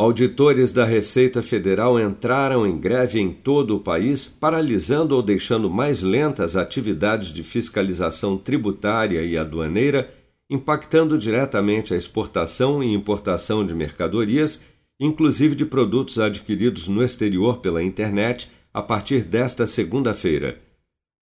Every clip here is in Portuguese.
Auditores da Receita Federal entraram em greve em todo o país, paralisando ou deixando mais lentas atividades de fiscalização tributária e aduaneira, impactando diretamente a exportação e importação de mercadorias, inclusive de produtos adquiridos no exterior pela internet, a partir desta segunda-feira.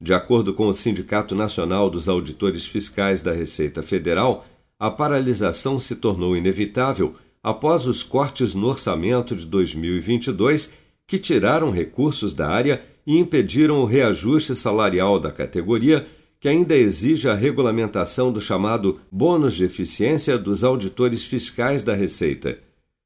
De acordo com o Sindicato Nacional dos Auditores Fiscais da Receita Federal, a paralisação se tornou inevitável após os cortes no orçamento de 2022 que tiraram recursos da área e impediram o reajuste salarial da categoria, que ainda exige a regulamentação do chamado bônus de eficiência dos auditores fiscais da Receita.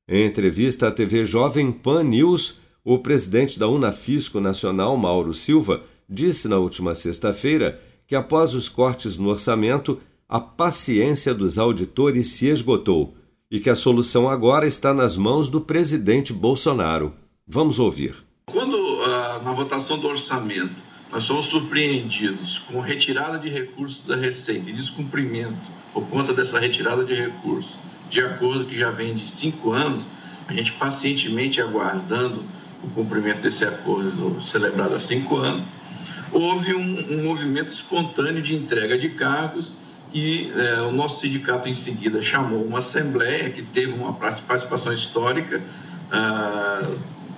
Em entrevista à TV Jovem Pan News, o presidente da Unafisco Nacional, Mauro Silva, disse na última sexta-feira que após os cortes no orçamento, a paciência dos auditores se esgotou e que a solução agora está nas mãos do presidente Bolsonaro. Vamos ouvir. Quando uh, na votação do orçamento nós somos surpreendidos com retirada de recursos da Receita e descumprimento por conta dessa retirada de recursos, de acordo que já vem de cinco anos, a gente pacientemente aguardando o cumprimento desse acordo celebrado há cinco anos, houve um, um movimento espontâneo de entrega de cargos e é, o nosso sindicato em seguida chamou uma assembleia que teve uma participação histórica, ah,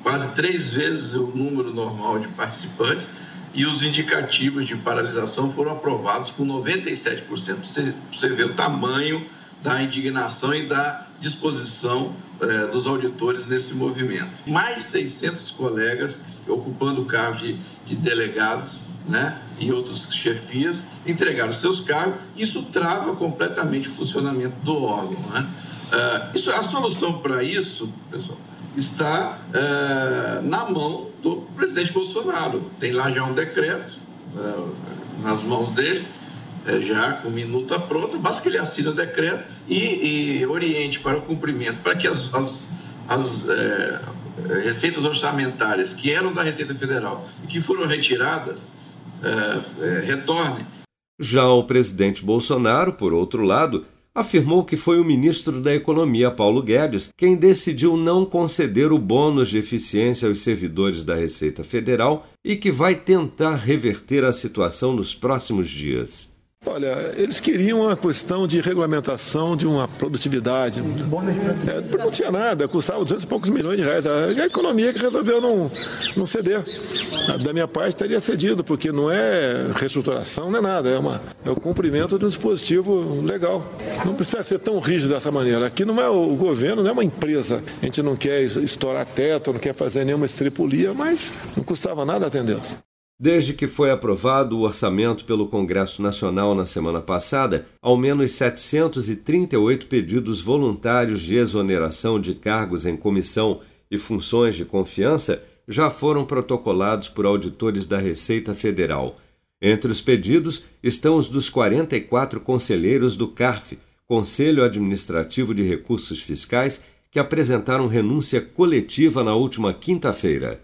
quase três vezes o número normal de participantes, e os indicativos de paralisação foram aprovados com 97%. Você, você vê o tamanho da indignação e da disposição é, dos auditores nesse movimento. Mais 600 colegas ocupando o cargo de, de delegados né, e outras chefias entregaram seus cargos. Isso trava completamente o funcionamento do órgão. Né? Uh, isso, a solução para isso, pessoal, está uh, na mão do presidente Bolsonaro. Tem lá já um decreto uh, nas mãos dele, já com minuta pronta, basta que ele assine o decreto e, e oriente para o cumprimento, para que as, as, as receitas orçamentárias que eram da Receita Federal e que foram retiradas retorne. Já o presidente Bolsonaro, por outro lado, afirmou que foi o ministro da Economia, Paulo Guedes, quem decidiu não conceder o bônus de eficiência aos servidores da Receita Federal e que vai tentar reverter a situação nos próximos dias. Olha, eles queriam uma questão de regulamentação de uma produtividade. É, não tinha nada, custava 200 e poucos milhões de reais. A economia que resolveu não, não ceder. Da minha parte, teria cedido, porque não é reestruturação, não é nada, é, uma, é o cumprimento de um dispositivo legal. Não precisa ser tão rígido dessa maneira. Aqui não é o governo, não é uma empresa. A gente não quer estourar teto, não quer fazer nenhuma estripulia, mas não custava nada atendê-los. Desde que foi aprovado o orçamento pelo Congresso Nacional na semana passada, ao menos 738 pedidos voluntários de exoneração de cargos em comissão e funções de confiança já foram protocolados por auditores da Receita Federal. Entre os pedidos estão os dos 44 conselheiros do CARF, Conselho Administrativo de Recursos Fiscais, que apresentaram renúncia coletiva na última quinta-feira.